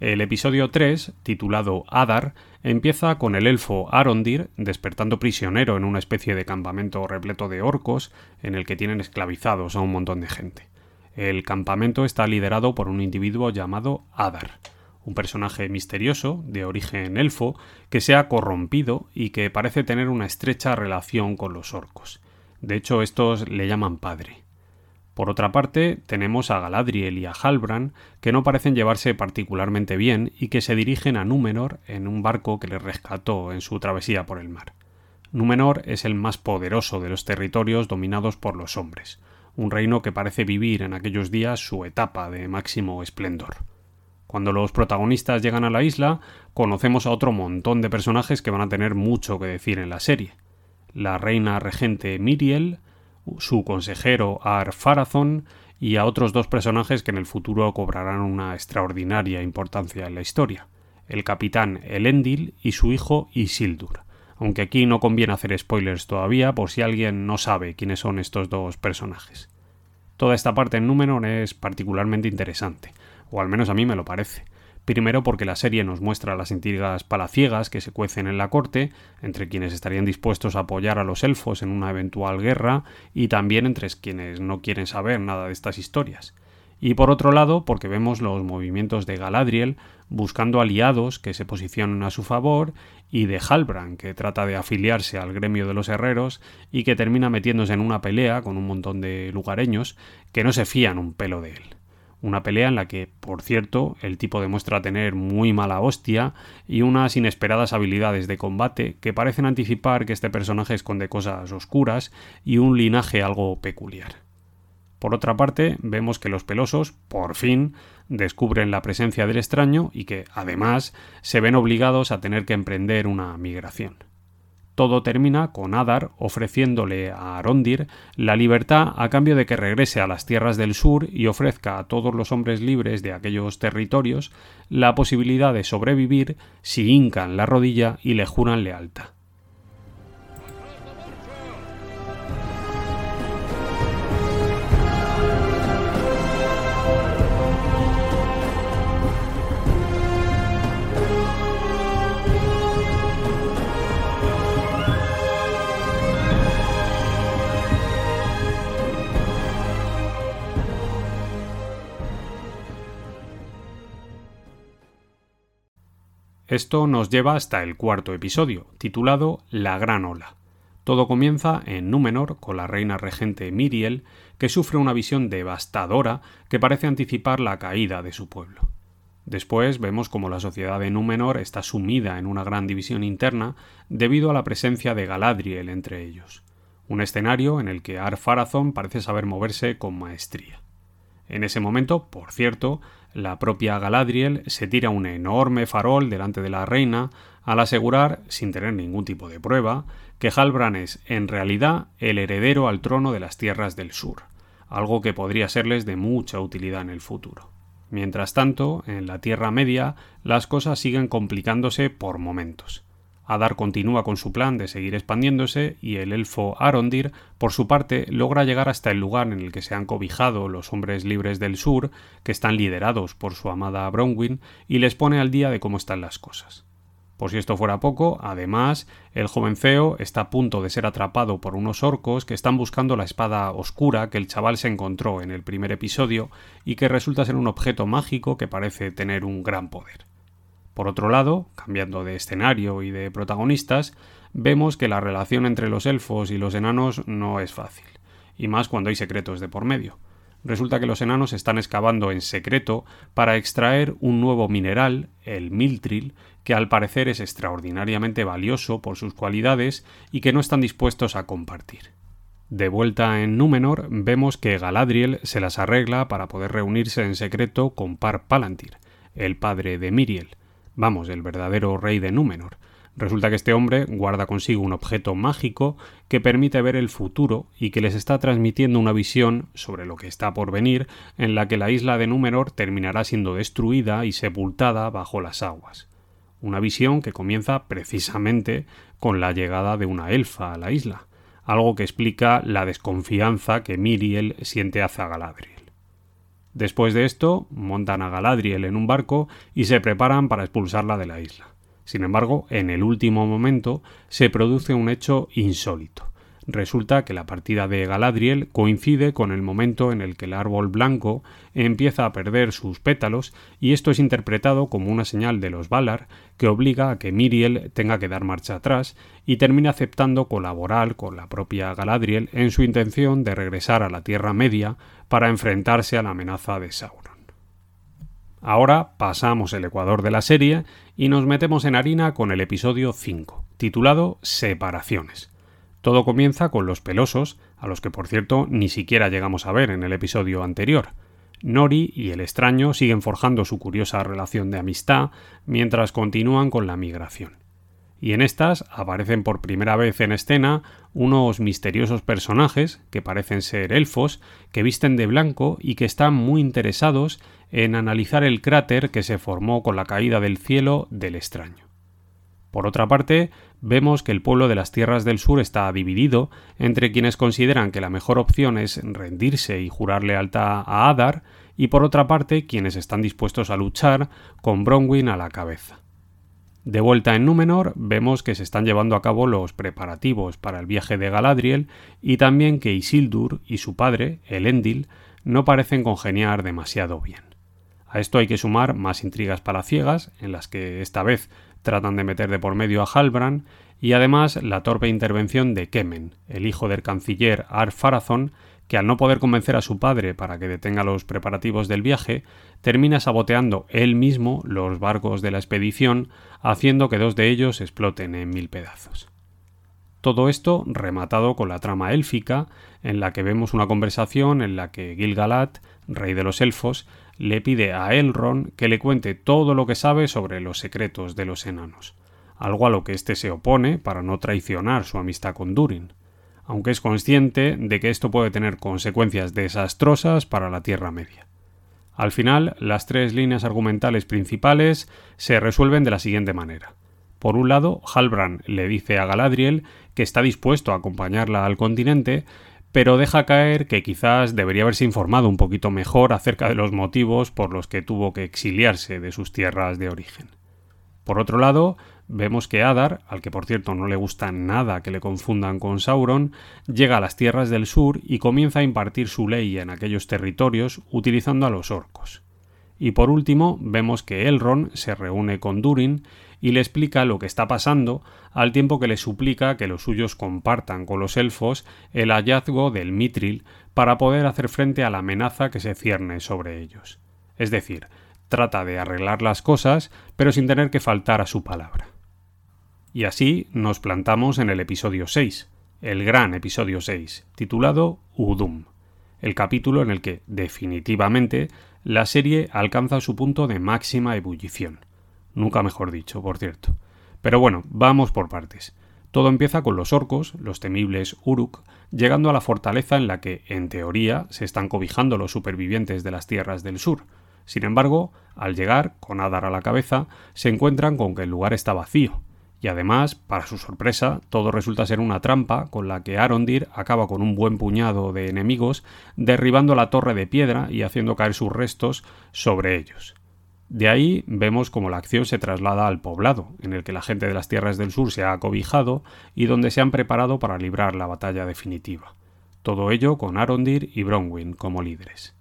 El episodio 3, titulado Adar, empieza con el elfo Arondir despertando prisionero en una especie de campamento repleto de orcos en el que tienen esclavizados a un montón de gente. El campamento está liderado por un individuo llamado Adar, un personaje misterioso, de origen elfo, que se ha corrompido y que parece tener una estrecha relación con los orcos. De hecho, estos le llaman padre. Por otra parte, tenemos a Galadriel y a Halbrand, que no parecen llevarse particularmente bien y que se dirigen a Númenor en un barco que les rescató en su travesía por el mar. Númenor es el más poderoso de los territorios dominados por los hombres, un reino que parece vivir en aquellos días su etapa de máximo esplendor. Cuando los protagonistas llegan a la isla, conocemos a otro montón de personajes que van a tener mucho que decir en la serie. La reina regente Miriel, su consejero Ar-Pharazôn y a otros dos personajes que en el futuro cobrarán una extraordinaria importancia en la historia, el capitán Elendil y su hijo Isildur, aunque aquí no conviene hacer spoilers todavía por si alguien no sabe quiénes son estos dos personajes. Toda esta parte en Númenor es particularmente interesante, o al menos a mí me lo parece, Primero porque la serie nos muestra las intrigas palaciegas que se cuecen en la corte, entre quienes estarían dispuestos a apoyar a los elfos en una eventual guerra, y también entre quienes no quieren saber nada de estas historias. Y por otro lado, porque vemos los movimientos de Galadriel buscando aliados que se posicionen a su favor y de Halbrand, que trata de afiliarse al gremio de los herreros y que termina metiéndose en una pelea con un montón de lugareños que no se fían un pelo de él. Una pelea en la que, por cierto, el tipo demuestra tener muy mala hostia y unas inesperadas habilidades de combate que parecen anticipar que este personaje esconde cosas oscuras y un linaje algo peculiar. Por otra parte, vemos que los pelosos, por fin, descubren la presencia del extraño y que, además, se ven obligados a tener que emprender una migración. Todo termina con Adar ofreciéndole a Arondir la libertad a cambio de que regrese a las tierras del sur y ofrezca a todos los hombres libres de aquellos territorios la posibilidad de sobrevivir si hincan la rodilla y le juran lealtad. Esto nos lleva hasta el cuarto episodio, titulado La Gran Ola. Todo comienza en Númenor con la reina regente Miriel, que sufre una visión devastadora que parece anticipar la caída de su pueblo. Después vemos como la sociedad de Númenor está sumida en una gran división interna debido a la presencia de Galadriel entre ellos, un escenario en el que Ar-Pharazôn parece saber moverse con maestría. En ese momento, por cierto, la propia Galadriel se tira un enorme farol delante de la reina al asegurar, sin tener ningún tipo de prueba, que Halbrand es en realidad el heredero al trono de las tierras del sur, algo que podría serles de mucha utilidad en el futuro. Mientras tanto, en la Tierra Media, las cosas siguen complicándose por momentos. Adar continúa con su plan de seguir expandiéndose y el elfo Arondir, por su parte, logra llegar hasta el lugar en el que se han cobijado los hombres libres del sur, que están liderados por su amada Bronwyn, y les pone al día de cómo están las cosas. Por si esto fuera poco, además, el joven feo está a punto de ser atrapado por unos orcos que están buscando la espada oscura que el chaval se encontró en el primer episodio y que resulta ser un objeto mágico que parece tener un gran poder. Por otro lado, cambiando de escenario y de protagonistas, vemos que la relación entre los elfos y los enanos no es fácil, y más cuando hay secretos de por medio. Resulta que los enanos están excavando en secreto para extraer un nuevo mineral, el miltril, que al parecer es extraordinariamente valioso por sus cualidades y que no están dispuestos a compartir. De vuelta en Númenor, vemos que Galadriel se las arregla para poder reunirse en secreto con Par Palantir, el padre de Miriel, vamos, el verdadero rey de Númenor. Resulta que este hombre guarda consigo un objeto mágico que permite ver el futuro y que les está transmitiendo una visión sobre lo que está por venir, en la que la isla de Númenor terminará siendo destruida y sepultada bajo las aguas. Una visión que comienza precisamente con la llegada de una elfa a la isla, algo que explica la desconfianza que Miriel siente hacia Galadriel. Después de esto, montan a Galadriel en un barco y se preparan para expulsarla de la isla. Sin embargo, en el último momento se produce un hecho insólito. Resulta que la partida de Galadriel coincide con el momento en el que el árbol blanco empieza a perder sus pétalos y esto es interpretado como una señal de los Valar que obliga a que Miriel tenga que dar marcha atrás y termina aceptando colaborar con la propia Galadriel en su intención de regresar a la Tierra Media para enfrentarse a la amenaza de Sauron. Ahora pasamos el ecuador de la serie y nos metemos en harina con el episodio 5, titulado Separaciones. Todo comienza con los pelosos, a los que por cierto ni siquiera llegamos a ver en el episodio anterior. Nori y el extraño siguen forjando su curiosa relación de amistad mientras continúan con la migración y en estas aparecen por primera vez en escena unos misteriosos personajes que parecen ser elfos, que visten de blanco y que están muy interesados en analizar el cráter que se formó con la caída del cielo del extraño. Por otra parte, vemos que el pueblo de las tierras del sur está dividido entre quienes consideran que la mejor opción es rendirse y jurar lealtad a Adar, y por otra parte quienes están dispuestos a luchar con Bronwyn a la cabeza. De vuelta en Númenor, vemos que se están llevando a cabo los preparativos para el viaje de Galadriel y también que Isildur y su padre, Elendil, no parecen congeniar demasiado bien. A esto hay que sumar más intrigas palaciegas, en las que esta vez tratan de meter de por medio a Halbrand, y además la torpe intervención de Kemen, el hijo del canciller Ar Pharazôn, que al no poder convencer a su padre para que detenga los preparativos del viaje, termina saboteando él mismo los barcos de la expedición, haciendo que dos de ellos exploten en mil pedazos. Todo esto rematado con la trama élfica, en la que vemos una conversación en la que Gil-galad, rey de los elfos, le pide a Elrond que le cuente todo lo que sabe sobre los secretos de los enanos, algo a lo que éste se opone para no traicionar su amistad con Durin aunque es consciente de que esto puede tener consecuencias desastrosas para la Tierra Media. Al final, las tres líneas argumentales principales se resuelven de la siguiente manera. Por un lado, Halbrand le dice a Galadriel que está dispuesto a acompañarla al continente, pero deja caer que quizás debería haberse informado un poquito mejor acerca de los motivos por los que tuvo que exiliarse de sus tierras de origen. Por otro lado, vemos que Adar, al que por cierto no le gusta nada que le confundan con Sauron, llega a las tierras del sur y comienza a impartir su ley en aquellos territorios utilizando a los orcos. Y por último, vemos que Elrond se reúne con Durin y le explica lo que está pasando, al tiempo que le suplica que los suyos compartan con los elfos el hallazgo del Mitril para poder hacer frente a la amenaza que se cierne sobre ellos. Es decir, trata de arreglar las cosas, pero sin tener que faltar a su palabra. Y así nos plantamos en el episodio 6, el gran episodio 6, titulado Udum, el capítulo en el que, definitivamente, la serie alcanza su punto de máxima ebullición. Nunca mejor dicho, por cierto. Pero bueno, vamos por partes. Todo empieza con los orcos, los temibles Uruk, llegando a la fortaleza en la que, en teoría, se están cobijando los supervivientes de las tierras del sur. Sin embargo, al llegar, con Adar a la cabeza, se encuentran con que el lugar está vacío, y además, para su sorpresa, todo resulta ser una trampa con la que Arondir acaba con un buen puñado de enemigos, derribando la torre de piedra y haciendo caer sus restos sobre ellos. De ahí vemos cómo la acción se traslada al poblado, en el que la gente de las tierras del sur se ha acobijado y donde se han preparado para librar la batalla definitiva. Todo ello con Arondir y Bronwyn como líderes.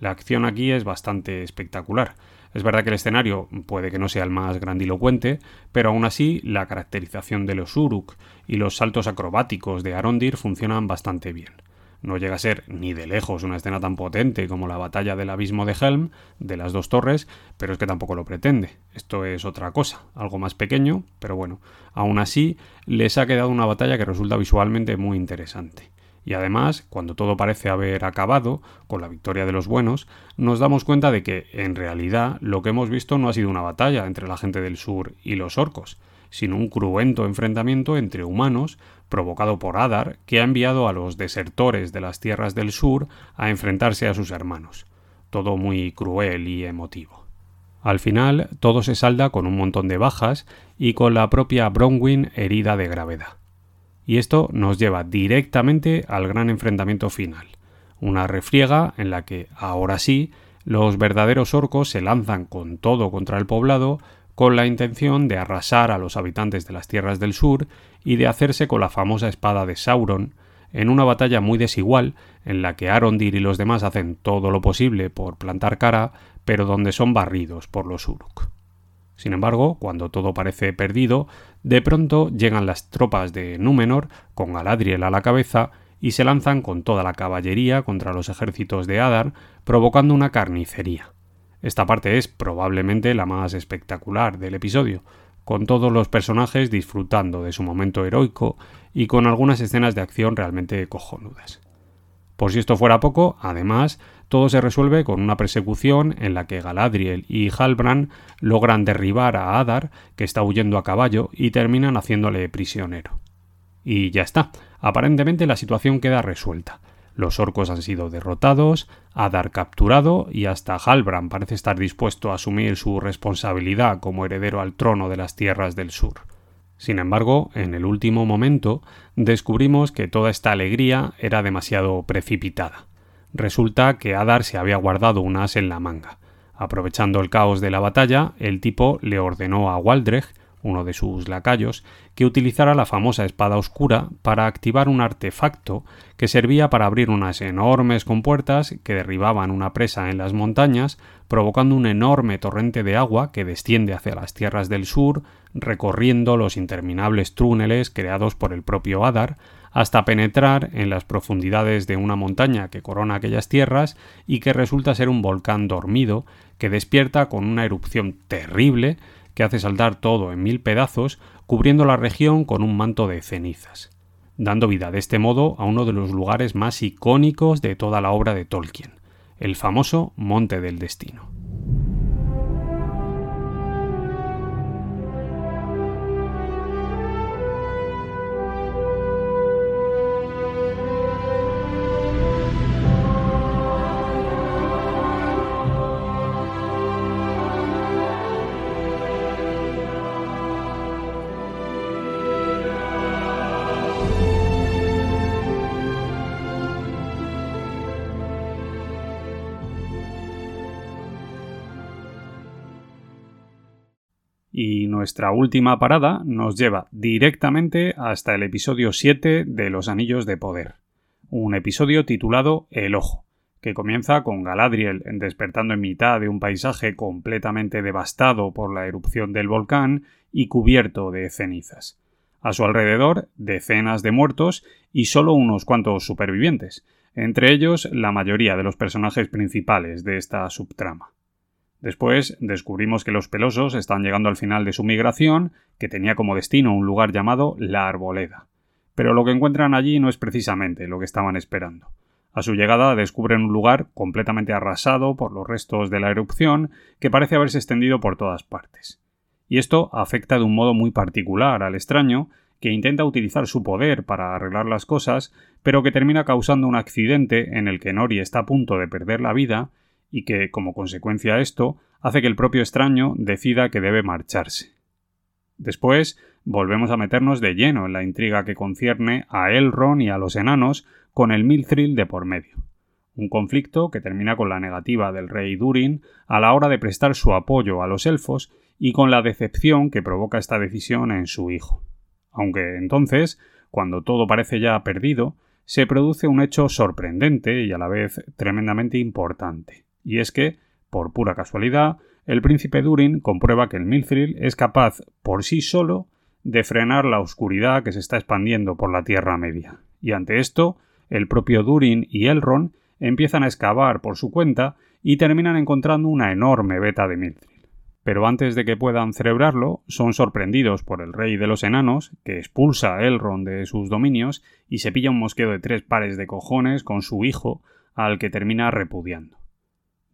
La acción aquí es bastante espectacular, es verdad que el escenario puede que no sea el más grandilocuente, pero aún así la caracterización de los Uruk y los saltos acrobáticos de Arondir funcionan bastante bien. No llega a ser ni de lejos una escena tan potente como la batalla del abismo de Helm, de las dos torres, pero es que tampoco lo pretende. Esto es otra cosa, algo más pequeño, pero bueno, aún así les ha quedado una batalla que resulta visualmente muy interesante. Y además, cuando todo parece haber acabado, con la victoria de los buenos, nos damos cuenta de que, en realidad, lo que hemos visto no ha sido una batalla entre la gente del sur y los orcos, sino un cruento enfrentamiento entre humanos provocado por Adar, que ha enviado a los desertores de las tierras del sur a enfrentarse a sus hermanos. Todo muy cruel y emotivo. Al final, todo se salda con un montón de bajas y con la propia Bronwyn herida de gravedad. Y esto nos lleva directamente al gran enfrentamiento final, una refriega en la que, ahora sí, los verdaderos orcos se lanzan con todo contra el poblado con la intención de arrasar a los habitantes de las tierras del sur y de hacerse con la famosa espada de Sauron, en una batalla muy desigual en la que Arondir y los demás hacen todo lo posible por plantar cara, pero donde son barridos por los Uruk. Sin embargo, cuando todo parece perdido, de pronto llegan las tropas de Númenor, con Galadriel a la cabeza, y se lanzan con toda la caballería contra los ejércitos de Adar, provocando una carnicería. Esta parte es probablemente la más espectacular del episodio, con todos los personajes disfrutando de su momento heroico y con algunas escenas de acción realmente cojonudas. Por si esto fuera poco, además, todo se resuelve con una persecución en la que Galadriel y Halbrand logran derribar a Adar, que está huyendo a caballo, y terminan haciéndole prisionero. Y ya está. Aparentemente la situación queda resuelta. Los orcos han sido derrotados, Adar capturado y hasta Halbrand parece estar dispuesto a asumir su responsabilidad como heredero al trono de las tierras del sur. Sin embargo, en el último momento descubrimos que toda esta alegría era demasiado precipitada. Resulta que Adar se había guardado un as en la manga. Aprovechando el caos de la batalla, el tipo le ordenó a Waldreg uno de sus lacayos, que utilizara la famosa espada oscura para activar un artefacto que servía para abrir unas enormes compuertas que derribaban una presa en las montañas, provocando un enorme torrente de agua que desciende hacia las tierras del sur, recorriendo los interminables túneles creados por el propio Adar, hasta penetrar en las profundidades de una montaña que corona aquellas tierras y que resulta ser un volcán dormido que despierta con una erupción terrible que hace saltar todo en mil pedazos, cubriendo la región con un manto de cenizas, dando vida de este modo a uno de los lugares más icónicos de toda la obra de Tolkien, el famoso Monte del Destino. Nuestra última parada nos lleva directamente hasta el episodio 7 de Los Anillos de Poder, un episodio titulado El Ojo, que comienza con Galadriel despertando en mitad de un paisaje completamente devastado por la erupción del volcán y cubierto de cenizas. A su alrededor, decenas de muertos y solo unos cuantos supervivientes, entre ellos la mayoría de los personajes principales de esta subtrama. Después descubrimos que los pelosos están llegando al final de su migración, que tenía como destino un lugar llamado La Arboleda. Pero lo que encuentran allí no es precisamente lo que estaban esperando. A su llegada descubren un lugar completamente arrasado por los restos de la erupción que parece haberse extendido por todas partes. Y esto afecta de un modo muy particular al extraño, que intenta utilizar su poder para arreglar las cosas, pero que termina causando un accidente en el que Nori está a punto de perder la vida y que, como consecuencia esto, hace que el propio extraño decida que debe marcharse. Después, volvemos a meternos de lleno en la intriga que concierne a Elrond y a los enanos con el Milthril de por medio. Un conflicto que termina con la negativa del rey Durin a la hora de prestar su apoyo a los elfos y con la decepción que provoca esta decisión en su hijo. Aunque entonces, cuando todo parece ya perdido, se produce un hecho sorprendente y a la vez tremendamente importante y es que, por pura casualidad, el príncipe Durin comprueba que el Mithril es capaz por sí solo de frenar la oscuridad que se está expandiendo por la Tierra Media. Y ante esto, el propio Durin y Elrond empiezan a excavar por su cuenta y terminan encontrando una enorme veta de Mithril. Pero antes de que puedan celebrarlo, son sorprendidos por el rey de los enanos, que expulsa a Elrond de sus dominios y se pilla un mosqueo de tres pares de cojones con su hijo, al que termina repudiando.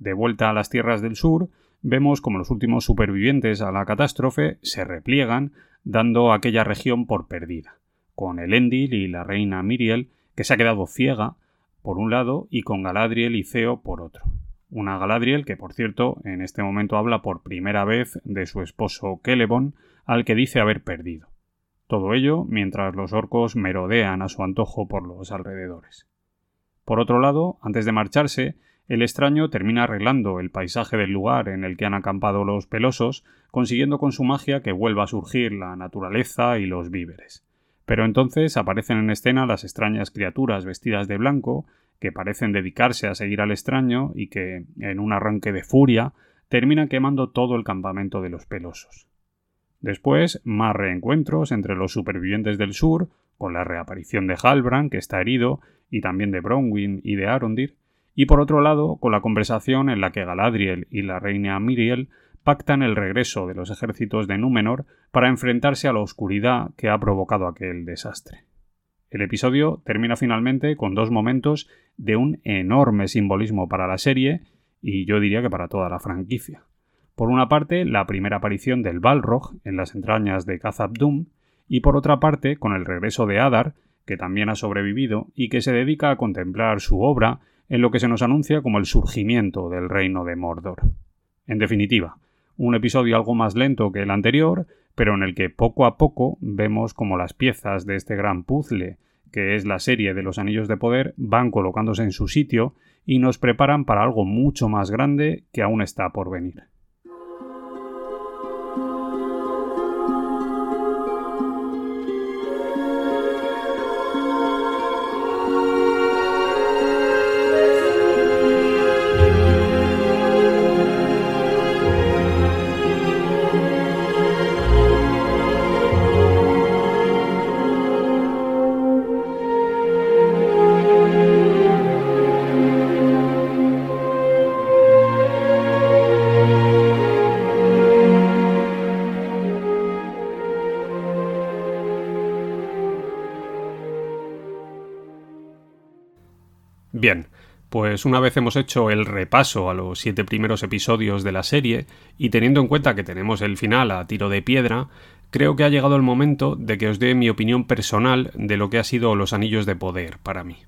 De vuelta a las tierras del sur, vemos como los últimos supervivientes a la catástrofe se repliegan, dando aquella región por perdida, con Elendil y la reina Miriel, que se ha quedado ciega, por un lado, y con Galadriel y Ceo por otro. Una Galadriel que, por cierto, en este momento habla por primera vez de su esposo Celeborn, al que dice haber perdido. Todo ello mientras los orcos merodean a su antojo por los alrededores. Por otro lado, antes de marcharse, el extraño termina arreglando el paisaje del lugar en el que han acampado los pelosos, consiguiendo con su magia que vuelva a surgir la naturaleza y los víveres. Pero entonces aparecen en escena las extrañas criaturas vestidas de blanco, que parecen dedicarse a seguir al extraño y que, en un arranque de furia, terminan quemando todo el campamento de los pelosos. Después, más reencuentros entre los supervivientes del sur, con la reaparición de Halbrand, que está herido, y también de Bronwyn y de Arondir, y por otro lado con la conversación en la que Galadriel y la reina Miriel pactan el regreso de los ejércitos de Númenor para enfrentarse a la oscuridad que ha provocado aquel desastre. El episodio termina finalmente con dos momentos de un enorme simbolismo para la serie y yo diría que para toda la franquicia. Por una parte, la primera aparición del Balrog en las entrañas de Khazad Dûm y por otra parte, con el regreso de Adar, que también ha sobrevivido y que se dedica a contemplar su obra en lo que se nos anuncia como el surgimiento del reino de Mordor. En definitiva, un episodio algo más lento que el anterior, pero en el que poco a poco vemos como las piezas de este gran puzzle, que es la serie de los Anillos de Poder, van colocándose en su sitio y nos preparan para algo mucho más grande que aún está por venir. Bien, pues una vez hemos hecho el repaso a los siete primeros episodios de la serie, y teniendo en cuenta que tenemos el final a tiro de piedra, creo que ha llegado el momento de que os dé mi opinión personal de lo que ha sido Los Anillos de Poder para mí.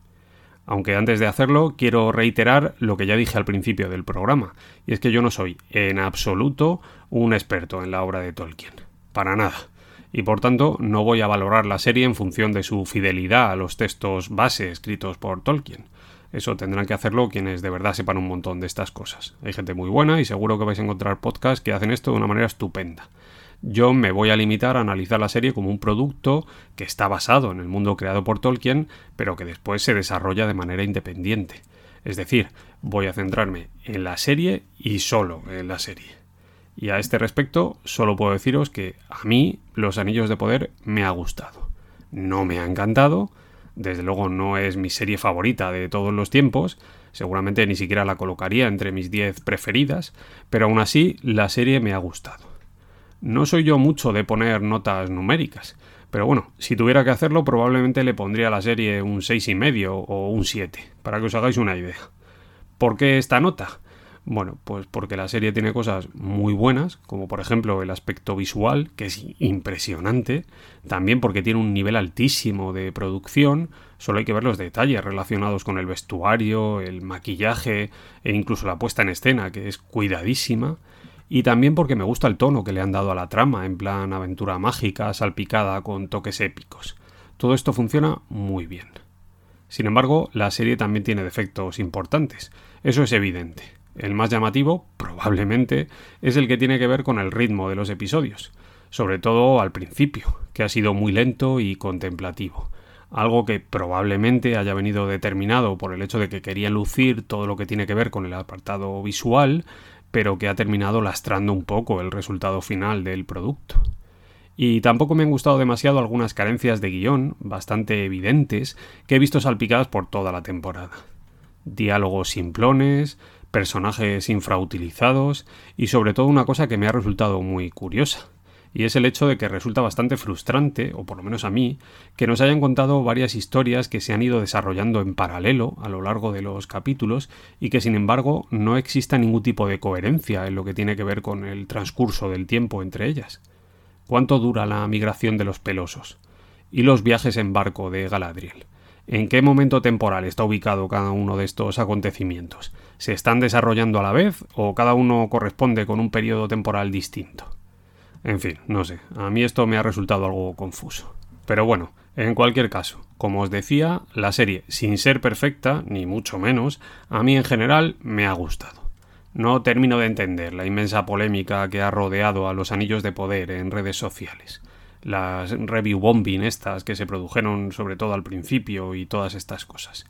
Aunque antes de hacerlo quiero reiterar lo que ya dije al principio del programa, y es que yo no soy en absoluto un experto en la obra de Tolkien. Para nada. Y por tanto no voy a valorar la serie en función de su fidelidad a los textos base escritos por Tolkien. Eso tendrán que hacerlo quienes de verdad sepan un montón de estas cosas. Hay gente muy buena y seguro que vais a encontrar podcasts que hacen esto de una manera estupenda. Yo me voy a limitar a analizar la serie como un producto que está basado en el mundo creado por Tolkien, pero que después se desarrolla de manera independiente. Es decir, voy a centrarme en la serie y solo en la serie. Y a este respecto, solo puedo deciros que a mí Los Anillos de Poder me ha gustado. No me ha encantado, desde luego no es mi serie favorita de todos los tiempos, seguramente ni siquiera la colocaría entre mis 10 preferidas, pero aún así la serie me ha gustado. No soy yo mucho de poner notas numéricas, pero bueno, si tuviera que hacerlo probablemente le pondría a la serie un 6,5 o un 7, para que os hagáis una idea. ¿Por qué esta nota? Bueno, pues porque la serie tiene cosas muy buenas, como por ejemplo el aspecto visual, que es impresionante, también porque tiene un nivel altísimo de producción, solo hay que ver los detalles relacionados con el vestuario, el maquillaje e incluso la puesta en escena, que es cuidadísima, y también porque me gusta el tono que le han dado a la trama, en plan aventura mágica, salpicada con toques épicos. Todo esto funciona muy bien. Sin embargo, la serie también tiene defectos importantes, eso es evidente. El más llamativo, probablemente, es el que tiene que ver con el ritmo de los episodios, sobre todo al principio, que ha sido muy lento y contemplativo, algo que probablemente haya venido determinado por el hecho de que quería lucir todo lo que tiene que ver con el apartado visual, pero que ha terminado lastrando un poco el resultado final del producto. Y tampoco me han gustado demasiado algunas carencias de guion, bastante evidentes, que he visto salpicadas por toda la temporada. Diálogos simplones, personajes infrautilizados y sobre todo una cosa que me ha resultado muy curiosa. Y es el hecho de que resulta bastante frustrante, o por lo menos a mí, que nos hayan contado varias historias que se han ido desarrollando en paralelo a lo largo de los capítulos y que sin embargo no exista ningún tipo de coherencia en lo que tiene que ver con el transcurso del tiempo entre ellas. ¿Cuánto dura la migración de los pelosos? ¿Y los viajes en barco de Galadriel? ¿En qué momento temporal está ubicado cada uno de estos acontecimientos? ¿Se están desarrollando a la vez o cada uno corresponde con un periodo temporal distinto? En fin, no sé, a mí esto me ha resultado algo confuso. Pero bueno, en cualquier caso, como os decía, la serie, sin ser perfecta, ni mucho menos, a mí en general me ha gustado. No termino de entender la inmensa polémica que ha rodeado a los anillos de poder en redes sociales las review bombing estas que se produjeron sobre todo al principio y todas estas cosas.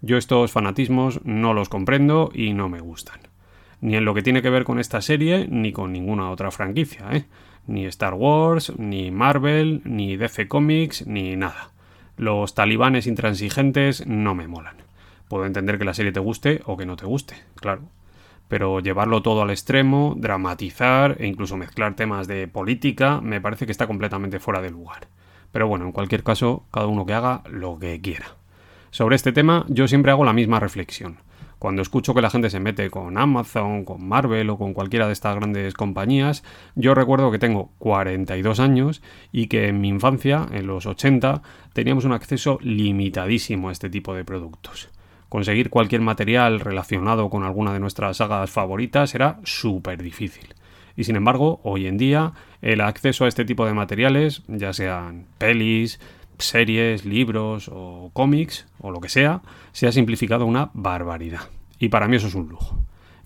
Yo estos fanatismos no los comprendo y no me gustan. Ni en lo que tiene que ver con esta serie, ni con ninguna otra franquicia, ¿eh? Ni Star Wars, ni Marvel, ni DC Comics, ni nada. Los talibanes intransigentes no me molan. Puedo entender que la serie te guste o que no te guste, claro pero llevarlo todo al extremo, dramatizar e incluso mezclar temas de política me parece que está completamente fuera de lugar. Pero bueno, en cualquier caso, cada uno que haga lo que quiera. Sobre este tema yo siempre hago la misma reflexión. Cuando escucho que la gente se mete con Amazon, con Marvel o con cualquiera de estas grandes compañías, yo recuerdo que tengo 42 años y que en mi infancia, en los 80, teníamos un acceso limitadísimo a este tipo de productos conseguir cualquier material relacionado con alguna de nuestras sagas favoritas era súper difícil. Y sin embargo, hoy en día, el acceso a este tipo de materiales, ya sean pelis, series, libros o cómics o lo que sea, se ha simplificado una barbaridad. Y para mí eso es un lujo.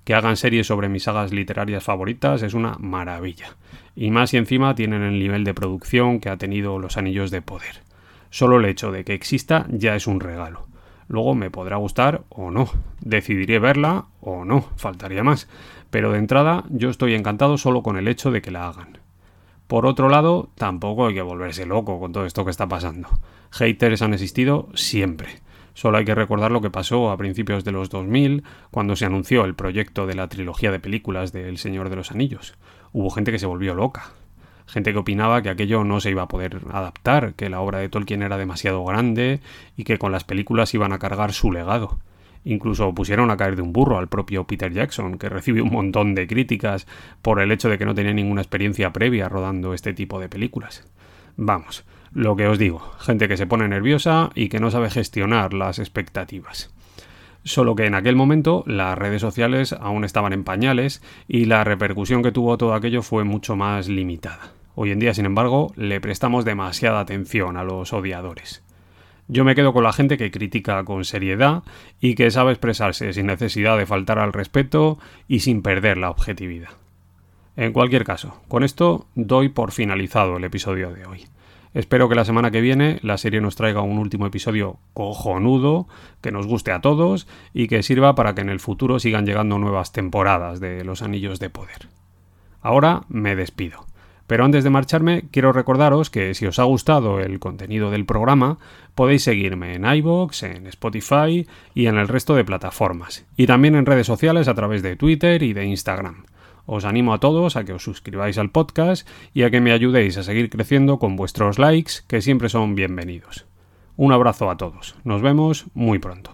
Que hagan series sobre mis sagas literarias favoritas es una maravilla. Y más si encima tienen el nivel de producción que ha tenido Los Anillos de Poder. Solo el hecho de que exista ya es un regalo. Luego me podrá gustar o no. Decidiré verla o no, faltaría más. Pero de entrada yo estoy encantado solo con el hecho de que la hagan. Por otro lado, tampoco hay que volverse loco con todo esto que está pasando. Haters han existido siempre. Solo hay que recordar lo que pasó a principios de los 2000, cuando se anunció el proyecto de la trilogía de películas de El Señor de los Anillos. Hubo gente que se volvió loca. Gente que opinaba que aquello no se iba a poder adaptar, que la obra de Tolkien era demasiado grande y que con las películas iban a cargar su legado. Incluso pusieron a caer de un burro al propio Peter Jackson, que recibió un montón de críticas por el hecho de que no tenía ninguna experiencia previa rodando este tipo de películas. Vamos, lo que os digo, gente que se pone nerviosa y que no sabe gestionar las expectativas. Solo que en aquel momento las redes sociales aún estaban en pañales y la repercusión que tuvo todo aquello fue mucho más limitada. Hoy en día, sin embargo, le prestamos demasiada atención a los odiadores. Yo me quedo con la gente que critica con seriedad y que sabe expresarse sin necesidad de faltar al respeto y sin perder la objetividad. En cualquier caso, con esto doy por finalizado el episodio de hoy. Espero que la semana que viene la serie nos traiga un último episodio cojonudo, que nos guste a todos y que sirva para que en el futuro sigan llegando nuevas temporadas de Los Anillos de Poder. Ahora me despido. Pero antes de marcharme, quiero recordaros que si os ha gustado el contenido del programa, podéis seguirme en iVoox, en Spotify y en el resto de plataformas, y también en redes sociales a través de Twitter y de Instagram. Os animo a todos a que os suscribáis al podcast y a que me ayudéis a seguir creciendo con vuestros likes, que siempre son bienvenidos. Un abrazo a todos. Nos vemos muy pronto.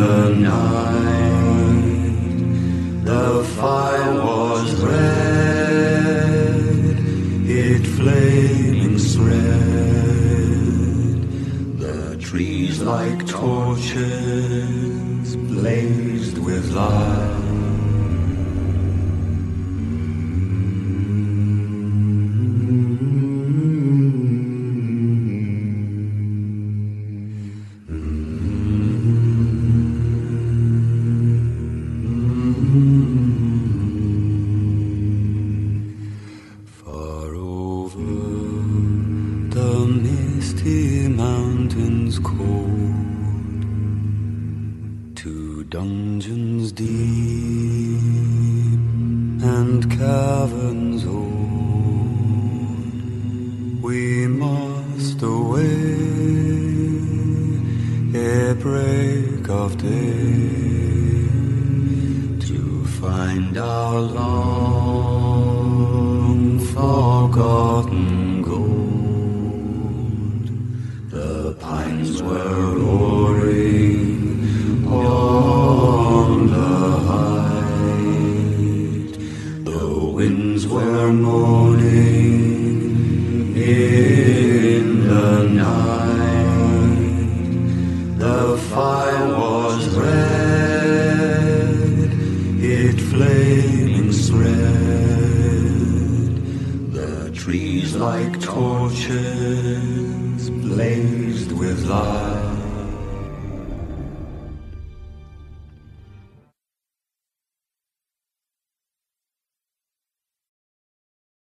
the night the fire was red, it flaming spread. The trees like torches blazed with light.